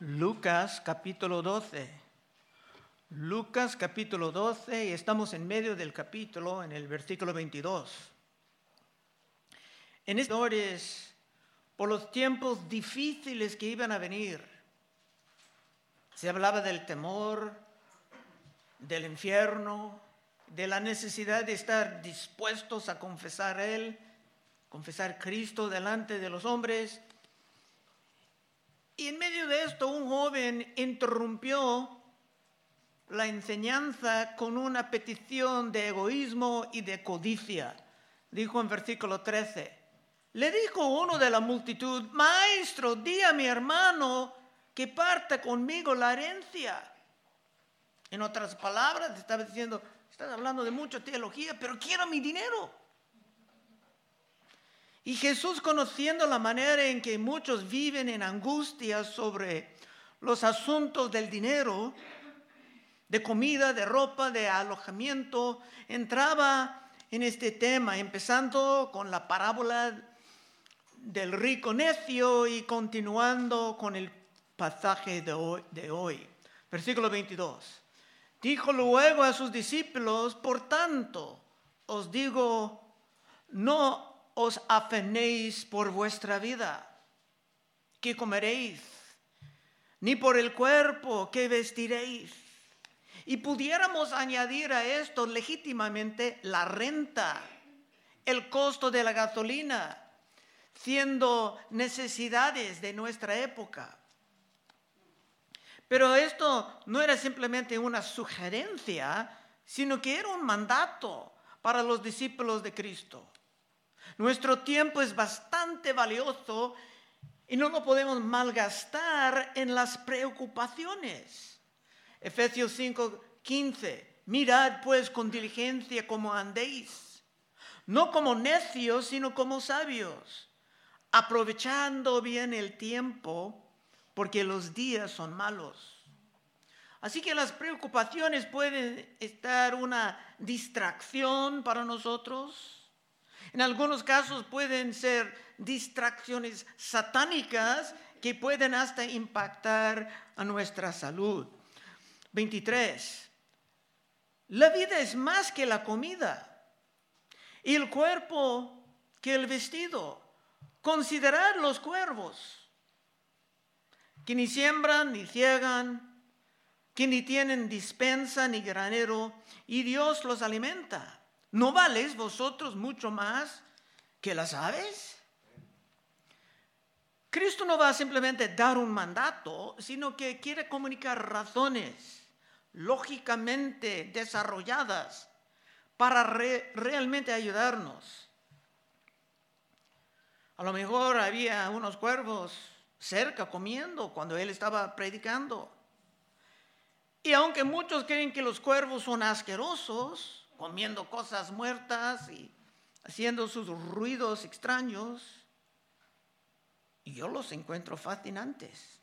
Lucas capítulo 12. Lucas capítulo 12 y estamos en medio del capítulo en el versículo 22. En estos por los tiempos difíciles que iban a venir, se hablaba del temor, del infierno, de la necesidad de estar dispuestos a confesar a Él, confesar Cristo delante de los hombres y en medio de esto un joven interrumpió la enseñanza con una petición de egoísmo y de codicia. Dijo en versículo 13, le dijo uno de la multitud, maestro, di a mi hermano que parta conmigo la herencia. En otras palabras, estaba diciendo, estás hablando de mucha teología, pero quiero mi dinero. Y Jesús, conociendo la manera en que muchos viven en angustia sobre los asuntos del dinero, de comida, de ropa, de alojamiento, entraba en este tema, empezando con la parábola del rico necio y continuando con el pasaje de hoy. Versículo 22. Dijo luego a sus discípulos, por tanto, os digo, no os afenéis por vuestra vida, ¿qué comeréis? Ni por el cuerpo, ¿qué vestiréis? Y pudiéramos añadir a esto legítimamente la renta, el costo de la gasolina, siendo necesidades de nuestra época. Pero esto no era simplemente una sugerencia, sino que era un mandato para los discípulos de Cristo. Nuestro tiempo es bastante valioso y no lo podemos malgastar en las preocupaciones. Efesios 5, 15. Mirad pues con diligencia como andéis, no como necios, sino como sabios, aprovechando bien el tiempo, porque los días son malos. Así que las preocupaciones pueden estar una distracción para nosotros en algunos casos pueden ser distracciones satánicas que pueden hasta impactar a nuestra salud. 23. La vida es más que la comida y el cuerpo que el vestido. Considerad los cuervos, que ni siembran ni ciegan, que ni tienen dispensa ni granero, y Dios los alimenta. ¿No valéis vosotros mucho más que las aves? Cristo no va a simplemente dar un mandato, sino que quiere comunicar razones lógicamente desarrolladas para realmente ayudarnos. A lo mejor había unos cuervos cerca comiendo cuando él estaba predicando. Y aunque muchos creen que los cuervos son asquerosos, comiendo cosas muertas y haciendo sus ruidos extraños. Y yo los encuentro fascinantes.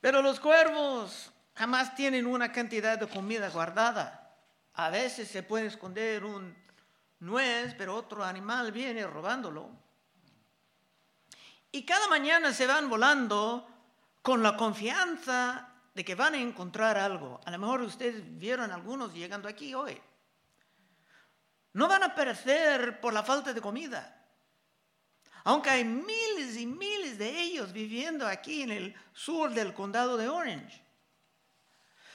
Pero los cuervos jamás tienen una cantidad de comida guardada. A veces se puede esconder un nuez, pero otro animal viene robándolo. Y cada mañana se van volando con la confianza de que van a encontrar algo. A lo mejor ustedes vieron algunos llegando aquí hoy. No van a perecer por la falta de comida. Aunque hay miles y miles de ellos viviendo aquí en el sur del condado de Orange.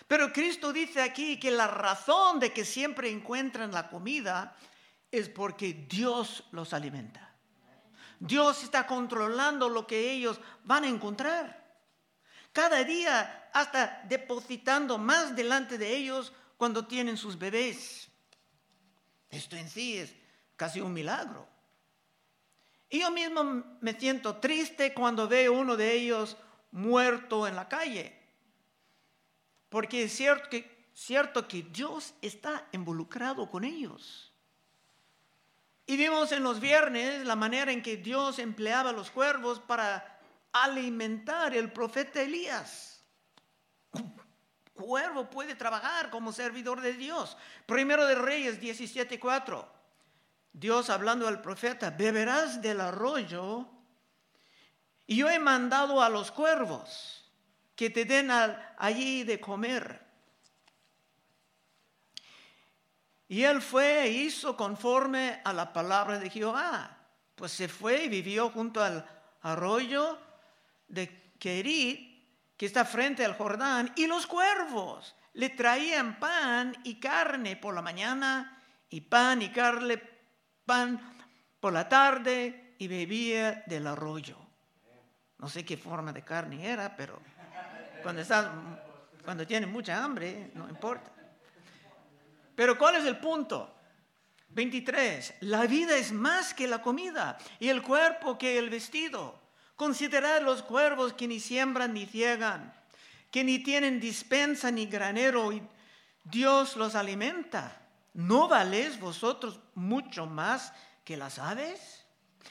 Pero Cristo dice aquí que la razón de que siempre encuentran la comida es porque Dios los alimenta. Dios está controlando lo que ellos van a encontrar. Cada día hasta depositando más delante de ellos cuando tienen sus bebés. Esto en sí es casi un milagro. Y yo mismo me siento triste cuando veo uno de ellos muerto en la calle. Porque es cierto que, cierto que Dios está involucrado con ellos. Y vimos en los viernes la manera en que Dios empleaba los cuervos para alimentar el profeta Elías cuervo puede trabajar como servidor de Dios. Primero de Reyes 17:4. Dios hablando al profeta, beberás del arroyo Y yo he mandado a los cuervos que te den allí de comer. Y él fue e hizo conforme a la palabra de Jehová. Pues se fue y vivió junto al arroyo de Kerit, que está frente al Jordán, y los cuervos le traían pan y carne por la mañana, y pan y carne, pan por la tarde, y bebía del arroyo. No sé qué forma de carne era, pero cuando, cuando tiene mucha hambre, no importa. Pero ¿cuál es el punto? 23. La vida es más que la comida y el cuerpo que el vestido. Considerad los cuervos que ni siembran ni ciegan, que ni tienen dispensa ni granero y Dios los alimenta. ¿No valéis vosotros mucho más que las aves?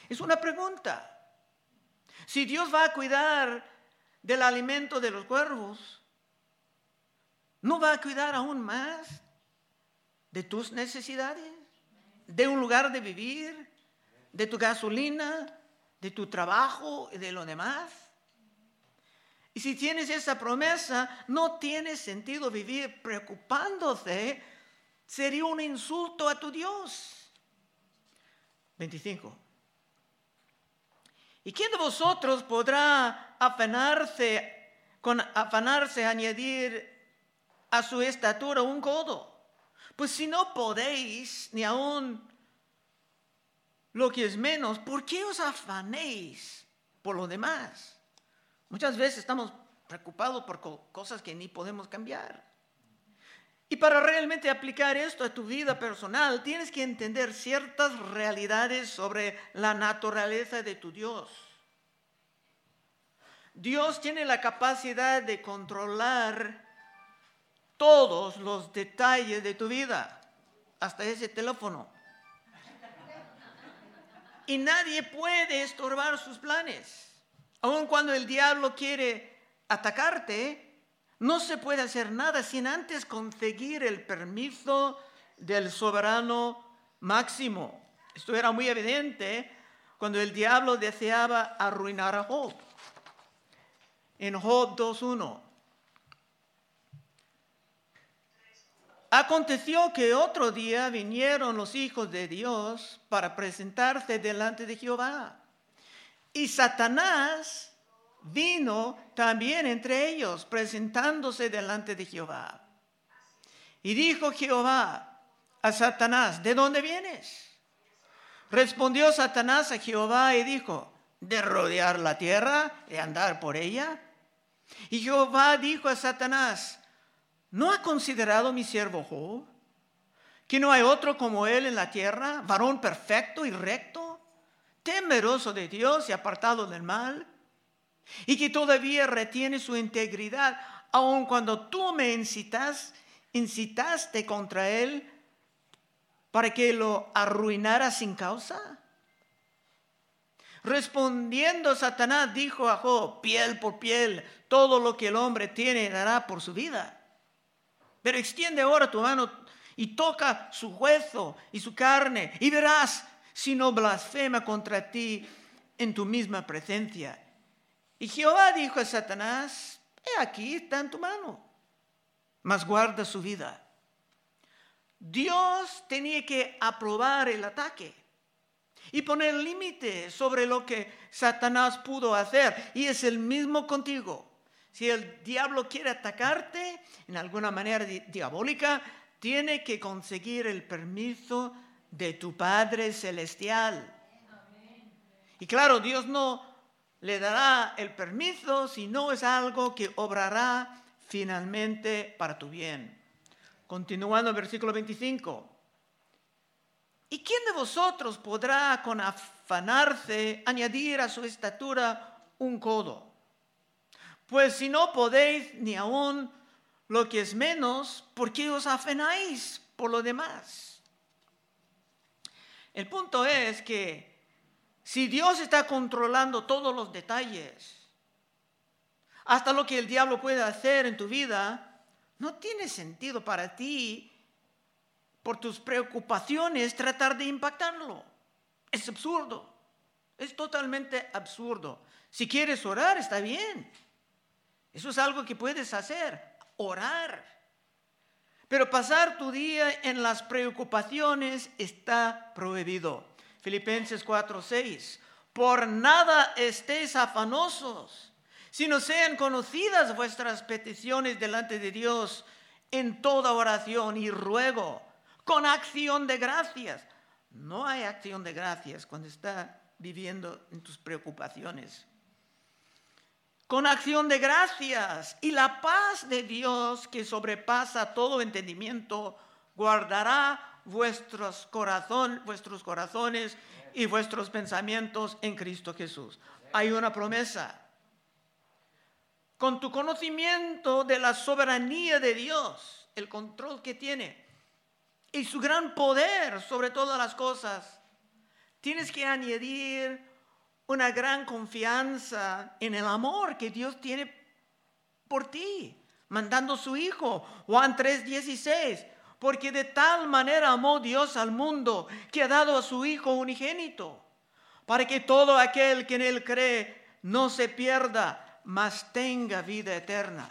Es una pregunta. Si Dios va a cuidar del alimento de los cuervos, ¿no va a cuidar aún más de tus necesidades? ¿De un lugar de vivir? ¿De tu gasolina? ¿De tu trabajo y de lo demás? Y si tienes esa promesa, no tiene sentido vivir preocupándote. Sería un insulto a tu Dios. 25. ¿Y quién de vosotros podrá afanarse, con afanarse añadir a su estatura un codo? Pues si no podéis, ni aún lo que es menos, ¿por qué os afanéis por lo demás? Muchas veces estamos preocupados por cosas que ni podemos cambiar. Y para realmente aplicar esto a tu vida personal, tienes que entender ciertas realidades sobre la naturaleza de tu Dios. Dios tiene la capacidad de controlar todos los detalles de tu vida, hasta ese teléfono. Y nadie puede estorbar sus planes. Aun cuando el diablo quiere atacarte, no se puede hacer nada sin antes conseguir el permiso del soberano máximo. Esto era muy evidente cuando el diablo deseaba arruinar a Job. En Job 2.1. Aconteció que otro día vinieron los hijos de Dios para presentarse delante de Jehová. Y Satanás vino también entre ellos, presentándose delante de Jehová. Y dijo Jehová a Satanás, ¿de dónde vienes? Respondió Satanás a Jehová y dijo, de rodear la tierra y andar por ella. Y Jehová dijo a Satanás, ¿no ha considerado mi siervo Job? Que no hay otro como él en la tierra, varón perfecto y recto, temeroso de Dios y apartado del mal y que todavía retiene su integridad, aun cuando tú me incitas, incitaste contra él para que lo arruinara sin causa. Respondiendo Satanás dijo a Job, piel por piel, todo lo que el hombre tiene dará por su vida. Pero extiende ahora tu mano y toca su hueso y su carne y verás si no blasfema contra ti en tu misma presencia. Y Jehová dijo a Satanás, he aquí está en tu mano, mas guarda su vida. Dios tenía que aprobar el ataque y poner límite sobre lo que Satanás pudo hacer. Y es el mismo contigo. Si el diablo quiere atacarte en alguna manera diabólica, tiene que conseguir el permiso de tu Padre Celestial. Y claro, Dios no le dará el permiso si no es algo que obrará finalmente para tu bien. Continuando el versículo 25. ¿Y quién de vosotros podrá con afanarse añadir a su estatura un codo? Pues si no podéis ni aún lo que es menos, ¿por qué os afanáis por lo demás? El punto es que si Dios está controlando todos los detalles, hasta lo que el diablo puede hacer en tu vida, no tiene sentido para ti, por tus preocupaciones, tratar de impactarlo. Es absurdo. Es totalmente absurdo. Si quieres orar, está bien. Eso es algo que puedes hacer, orar. Pero pasar tu día en las preocupaciones está prohibido. Filipenses 4:6. Por nada estéis afanosos, sino sean conocidas vuestras peticiones delante de Dios en toda oración y ruego, con acción de gracias. No hay acción de gracias cuando está viviendo en tus preocupaciones. Con acción de gracias y la paz de Dios que sobrepasa todo entendimiento, guardará vuestros, corazón, vuestros corazones y vuestros pensamientos en Cristo Jesús. Hay una promesa. Con tu conocimiento de la soberanía de Dios, el control que tiene y su gran poder sobre todas las cosas, tienes que añadir una gran confianza en el amor que Dios tiene por ti, mandando su Hijo. Juan 3:16 porque de tal manera amó Dios al mundo que ha dado a su Hijo unigénito, para que todo aquel que en Él cree no se pierda, mas tenga vida eterna.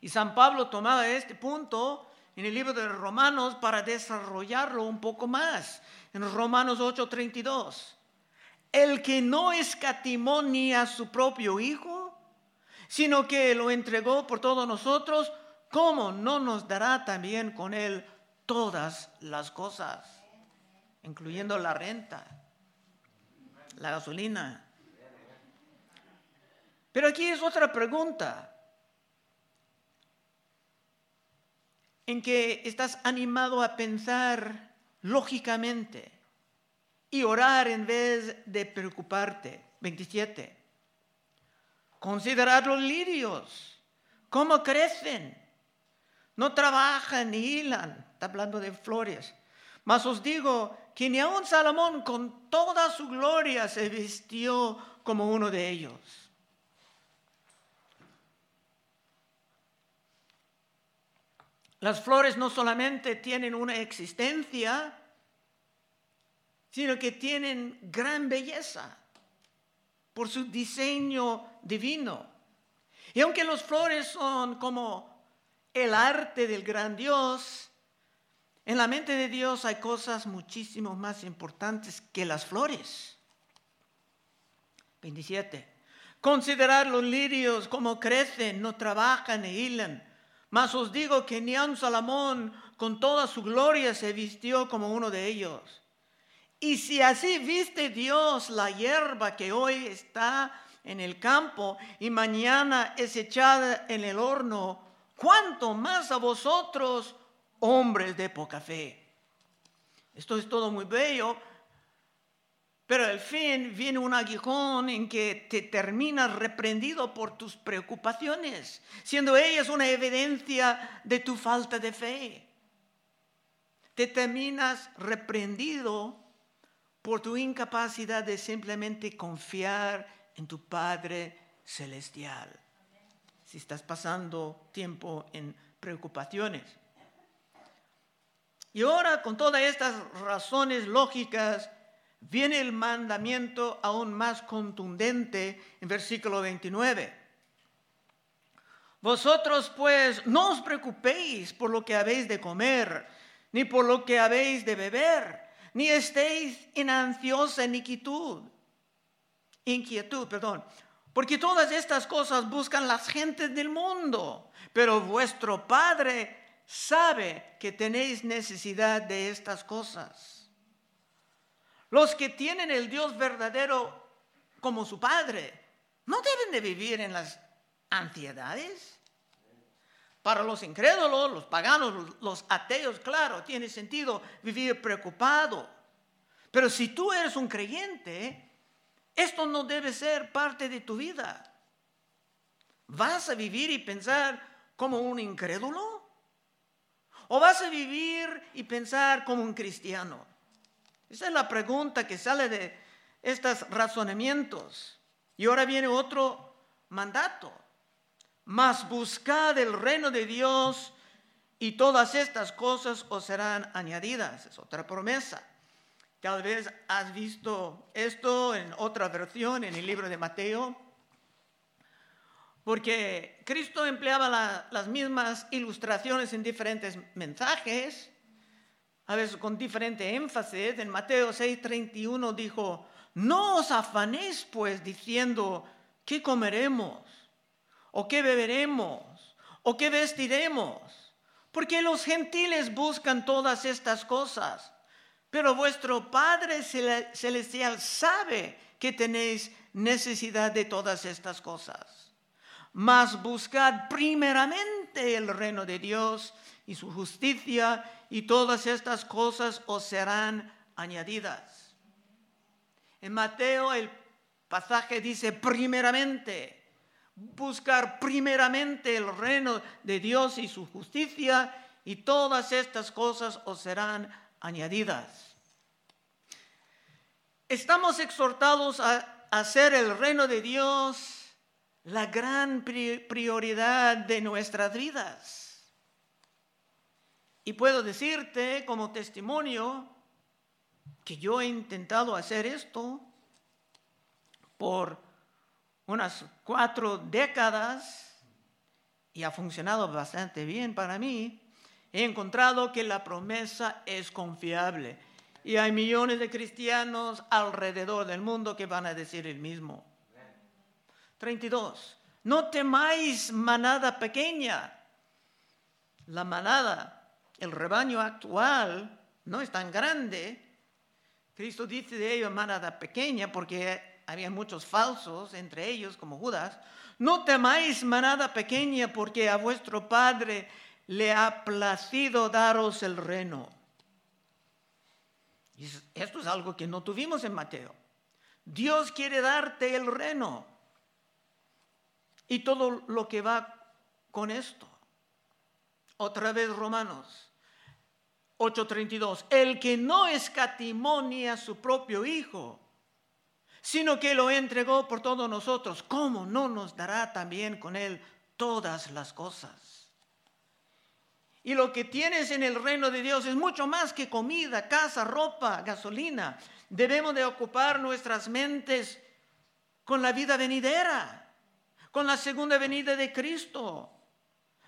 Y San Pablo tomaba este punto en el libro de Romanos para desarrollarlo un poco más. En Romanos 8:32. El que no escatimó ni a su propio Hijo, sino que lo entregó por todos nosotros, ¿cómo no nos dará también con Él todas las cosas, incluyendo la renta, la gasolina? Pero aquí es otra pregunta. En que estás animado a pensar lógicamente y orar en vez de preocuparte. 27. Considerad los lirios, cómo crecen no trabajan ni hilan, está hablando de flores. Mas os digo que ni aun Salomón con toda su gloria se vistió como uno de ellos. Las flores no solamente tienen una existencia, sino que tienen gran belleza por su diseño divino. Y aunque las flores son como el arte del gran Dios, en la mente de Dios hay cosas muchísimo más importantes que las flores. 27. Considerad los lirios como crecen, no trabajan e hilan. Mas os digo que ni un Salomón con toda su gloria se vistió como uno de ellos. Y si así viste Dios la hierba que hoy está en el campo y mañana es echada en el horno, cuánto más a vosotros, hombres de poca fe. Esto es todo muy bello, pero al fin viene un aguijón en que te terminas reprendido por tus preocupaciones, siendo ellas una evidencia de tu falta de fe. Te terminas reprendido por tu incapacidad de simplemente confiar en tu Padre Celestial si estás pasando tiempo en preocupaciones. Y ahora, con todas estas razones lógicas, viene el mandamiento aún más contundente en versículo 29. Vosotros pues no os preocupéis por lo que habéis de comer, ni por lo que habéis de beber, ni estéis en ansiosa inquietud, inquietud, perdón, porque todas estas cosas buscan las gentes del mundo, pero vuestro Padre sabe que tenéis necesidad de estas cosas. Los que tienen el Dios verdadero como su Padre no deben de vivir en las ansiedades. Para los incrédulos, los paganos, los ateos, claro, tiene sentido vivir preocupado. Pero si tú eres un creyente, esto no debe ser parte de tu vida. ¿Vas a vivir y pensar como un incrédulo? ¿O vas a vivir y pensar como un cristiano? Esa es la pregunta que sale de estos razonamientos. Y ahora viene otro mandato. Mas buscad el reino de Dios y todas estas cosas os serán añadidas. Es otra promesa. Tal vez has visto esto en otra versión, en el libro de Mateo, porque Cristo empleaba las mismas ilustraciones en diferentes mensajes, a veces con diferente énfasis. En Mateo 6:31 dijo, no os afanéis pues diciendo, ¿qué comeremos? ¿O qué beberemos? ¿O qué vestiremos? Porque los gentiles buscan todas estas cosas. Pero vuestro Padre Celestial sabe que tenéis necesidad de todas estas cosas. Mas buscad primeramente el reino de Dios y su justicia y todas estas cosas os serán añadidas. En Mateo el pasaje dice primeramente, buscar primeramente el reino de Dios y su justicia, y todas estas cosas os serán añadidas. Estamos exhortados a hacer el reino de Dios la gran prioridad de nuestras vidas. Y puedo decirte como testimonio que yo he intentado hacer esto por unas cuatro décadas y ha funcionado bastante bien para mí, he encontrado que la promesa es confiable y hay millones de cristianos alrededor del mundo que van a decir el mismo. 32. No temáis manada pequeña. La manada, el rebaño actual, no es tan grande. Cristo dice de ello manada pequeña porque había muchos falsos entre ellos, como Judas. No temáis manada pequeña, porque a vuestro Padre le ha placido daros el reino. Y esto es algo que no tuvimos en Mateo. Dios quiere darte el reino y todo lo que va con esto. Otra vez Romanos 8:32. El que no escatimonia a su propio Hijo, sino que lo entregó por todos nosotros, ¿cómo no nos dará también con él todas las cosas? Y lo que tienes en el reino de Dios es mucho más que comida, casa, ropa, gasolina. Debemos de ocupar nuestras mentes con la vida venidera, con la segunda venida de Cristo,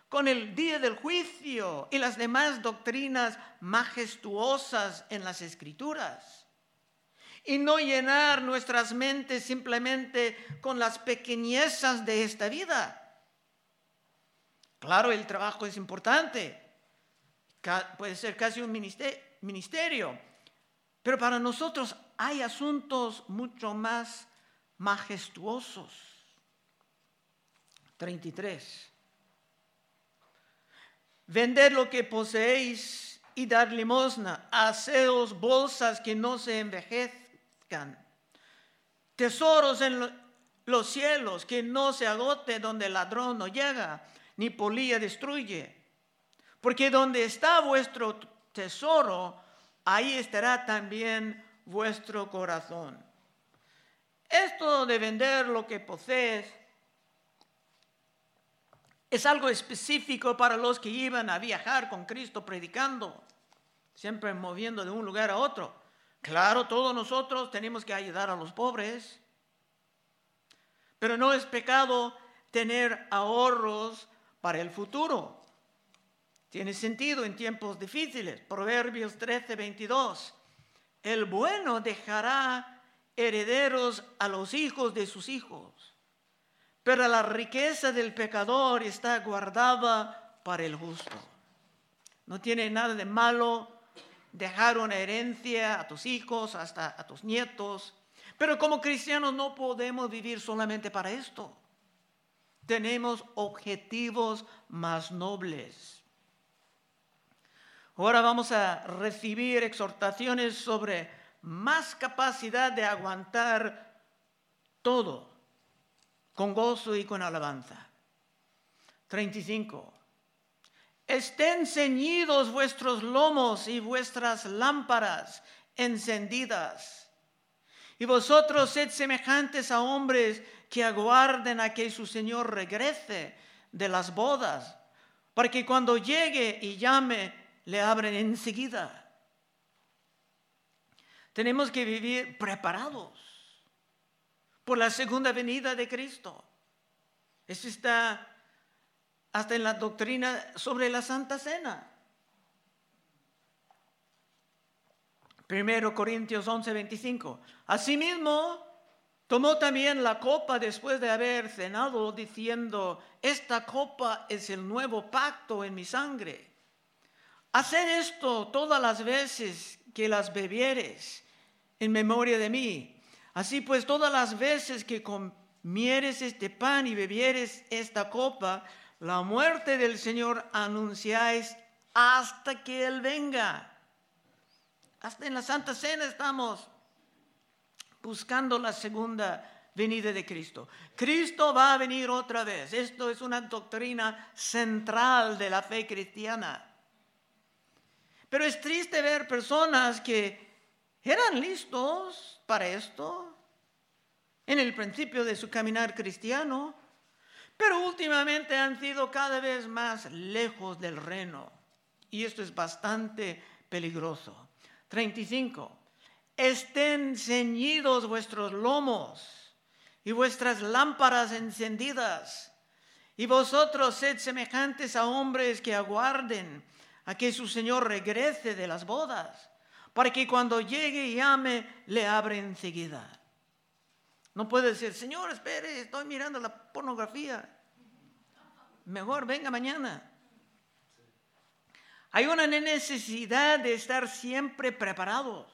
con el día del juicio y las demás doctrinas majestuosas en las escrituras y no llenar nuestras mentes simplemente con las pequeñezas de esta vida. Claro, el trabajo es importante, puede ser casi un ministerio, pero para nosotros hay asuntos mucho más majestuosos. 33. Vender lo que poseéis y dar limosna, haceos bolsas que no se envejecen Tesoros en los cielos que no se agote donde el ladrón no llega, ni polilla destruye. Porque donde está vuestro tesoro, ahí estará también vuestro corazón. Esto de vender lo que posees es algo específico para los que iban a viajar con Cristo predicando, siempre moviendo de un lugar a otro. Claro, todos nosotros tenemos que ayudar a los pobres, pero no es pecado tener ahorros para el futuro. Tiene sentido en tiempos difíciles. Proverbios 13, 22. El bueno dejará herederos a los hijos de sus hijos, pero la riqueza del pecador está guardada para el justo. No tiene nada de malo dejar una herencia a tus hijos, hasta a tus nietos. Pero como cristianos no podemos vivir solamente para esto. Tenemos objetivos más nobles. Ahora vamos a recibir exhortaciones sobre más capacidad de aguantar todo con gozo y con alabanza. 35. Estén ceñidos vuestros lomos y vuestras lámparas encendidas. Y vosotros sed semejantes a hombres que aguarden a que su Señor regrese de las bodas, para que cuando llegue y llame, le abren enseguida. tenemos que vivir preparados por la segunda venida de Cristo. Eso está hasta en la doctrina sobre la Santa Cena. Primero Corintios 11, 25. Asimismo, tomó también la copa después de haber cenado, diciendo, esta copa es el nuevo pacto en mi sangre. Haced esto todas las veces que las bebieres en memoria de mí. Así pues, todas las veces que comieres este pan y bebieres esta copa, la muerte del Señor anunciáis hasta que Él venga. Hasta en la Santa Cena estamos buscando la segunda venida de Cristo. Cristo va a venir otra vez. Esto es una doctrina central de la fe cristiana. Pero es triste ver personas que eran listos para esto en el principio de su caminar cristiano, pero últimamente han sido cada vez más lejos del reino. Y esto es bastante peligroso. 35. Estén ceñidos vuestros lomos y vuestras lámparas encendidas. Y vosotros sed semejantes a hombres que aguarden a que su Señor regrese de las bodas, para que cuando llegue y llame, le abre enseguida. No puede decir, Señor, espere, estoy mirando la pornografía. Mejor venga mañana. Hay una necesidad de estar siempre preparados,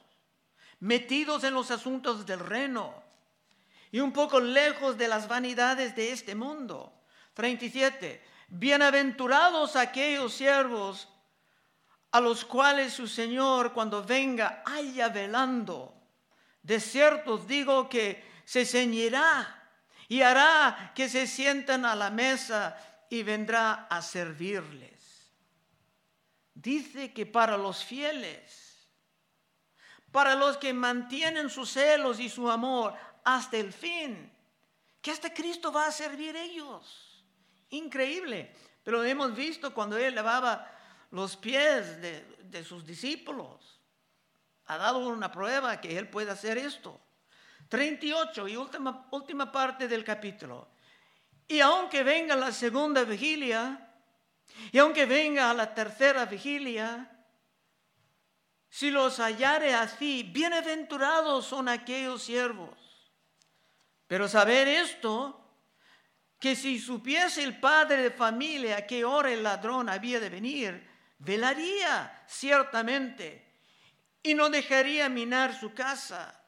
metidos en los asuntos del reino y un poco lejos de las vanidades de este mundo. 37. Bienaventurados aquellos siervos a los cuales su Señor cuando venga haya velando. De cierto os digo que se ceñirá y hará que se sientan a la mesa y vendrá a servirles. Dice que para los fieles, para los que mantienen sus celos y su amor hasta el fin, que hasta Cristo va a servir ellos. Increíble. Pero hemos visto cuando Él lavaba los pies de, de sus discípulos. Ha dado una prueba que Él puede hacer esto. 38 y última, última parte del capítulo. Y aunque venga la segunda vigilia, y aunque venga la tercera vigilia, si los hallare así, bienaventurados son aquellos siervos. Pero saber esto, que si supiese el padre de familia a qué hora el ladrón había de venir, velaría ciertamente y no dejaría minar su casa.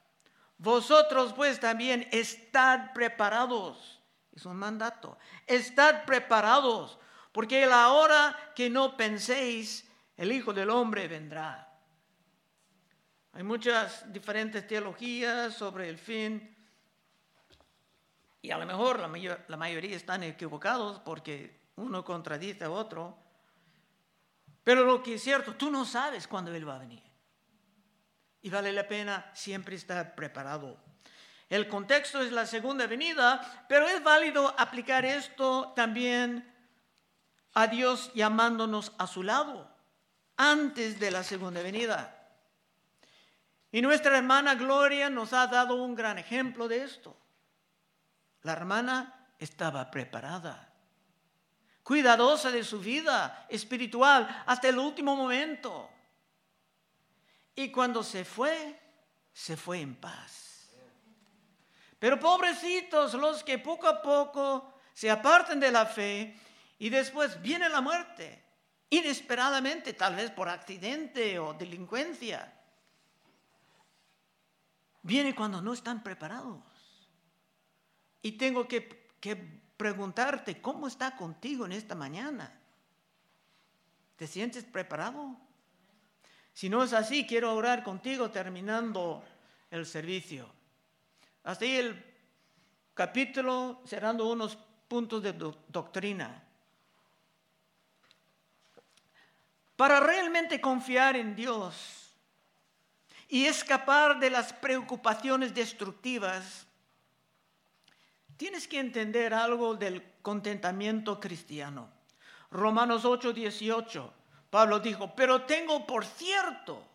Vosotros pues también estad preparados. Es un mandato. Estad preparados, porque la hora que no penséis, el Hijo del Hombre vendrá. Hay muchas diferentes teologías sobre el fin. Y a lo mejor la, la mayoría están equivocados porque uno contradice a otro. Pero lo que es cierto, tú no sabes cuándo Él va a venir y vale la pena siempre estar preparado. El contexto es la segunda venida, pero es válido aplicar esto también a Dios llamándonos a su lado antes de la segunda venida. Y nuestra hermana Gloria nos ha dado un gran ejemplo de esto. La hermana estaba preparada, cuidadosa de su vida espiritual hasta el último momento. Y cuando se fue, se fue en paz. Pero pobrecitos los que poco a poco se apartan de la fe y después viene la muerte, inesperadamente, tal vez por accidente o delincuencia. Viene cuando no están preparados. Y tengo que, que preguntarte, ¿cómo está contigo en esta mañana? ¿Te sientes preparado? Si no es así, quiero orar contigo terminando el servicio. Hasta ahí el capítulo, cerrando unos puntos de doctrina. Para realmente confiar en Dios y escapar de las preocupaciones destructivas, tienes que entender algo del contentamiento cristiano. Romanos 8, 18. Pablo dijo, pero tengo por cierto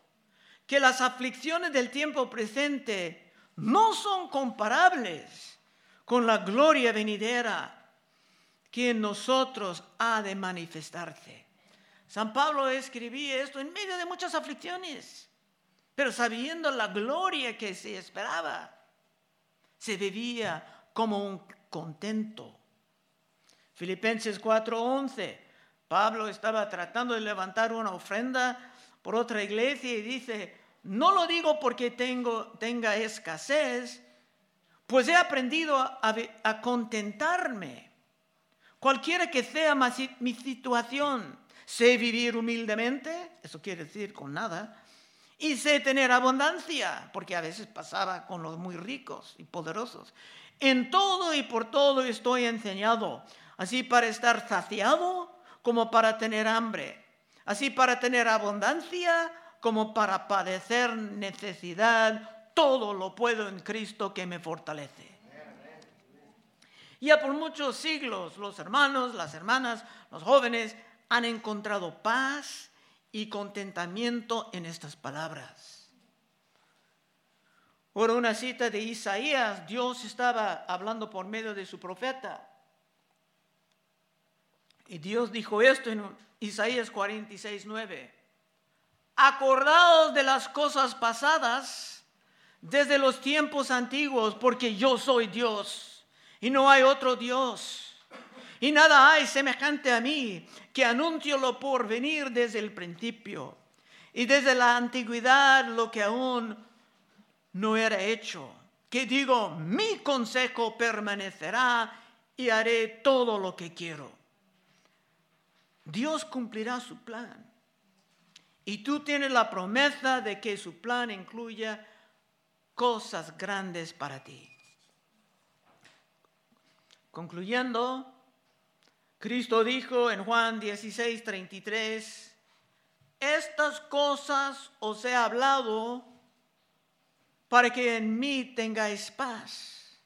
que las aflicciones del tiempo presente no son comparables con la gloria venidera que en nosotros ha de manifestarse. San Pablo escribía esto en medio de muchas aflicciones, pero sabiendo la gloria que se esperaba, se vivía como un contento. Filipenses 4:11, Pablo estaba tratando de levantar una ofrenda por otra iglesia y dice, no lo digo porque tenga escasez, pues he aprendido a contentarme Cualquiera que sea mi situación, sé vivir humildemente, eso quiere decir con nada, y sé tener abundancia, porque a veces pasaba con los muy ricos y poderosos. En todo y por todo estoy enseñado, así para estar saciado como para tener hambre, así para tener abundancia como para padecer necesidad, todo lo puedo en Cristo que me fortalece. Ya por muchos siglos los hermanos, las hermanas, los jóvenes han encontrado paz y contentamiento en estas palabras. Por una cita de Isaías, Dios estaba hablando por medio de su profeta. Y Dios dijo esto en Isaías 46, 9. Acordaos de las cosas pasadas desde los tiempos antiguos, porque yo soy Dios y no hay otro Dios. Y nada hay semejante a mí que anuncio lo por venir desde el principio y desde la antigüedad lo que aún no era hecho. Que digo, mi consejo permanecerá y haré todo lo que quiero. Dios cumplirá su plan. Y tú tienes la promesa de que su plan incluya cosas grandes para ti. Concluyendo, Cristo dijo en Juan 16, 33, estas cosas os he hablado para que en mí tengáis paz.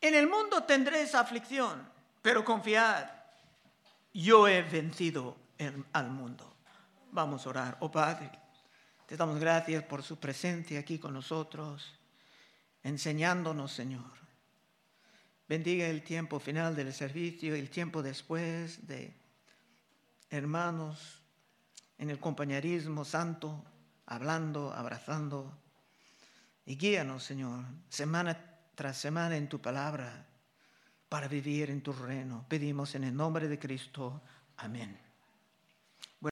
En el mundo tendréis aflicción, pero confiad, yo he vencido al mundo. Vamos a orar. Oh Padre, te damos gracias por su presencia aquí con nosotros, enseñándonos, Señor Bendiga el tiempo final del servicio, el tiempo después de hermanos en el compañerismo santo, hablando, abrazando. Y guíanos, Señor, semana tras semana en tu palabra para vivir en tu reino. Pedimos en el nombre de Cristo. Amén.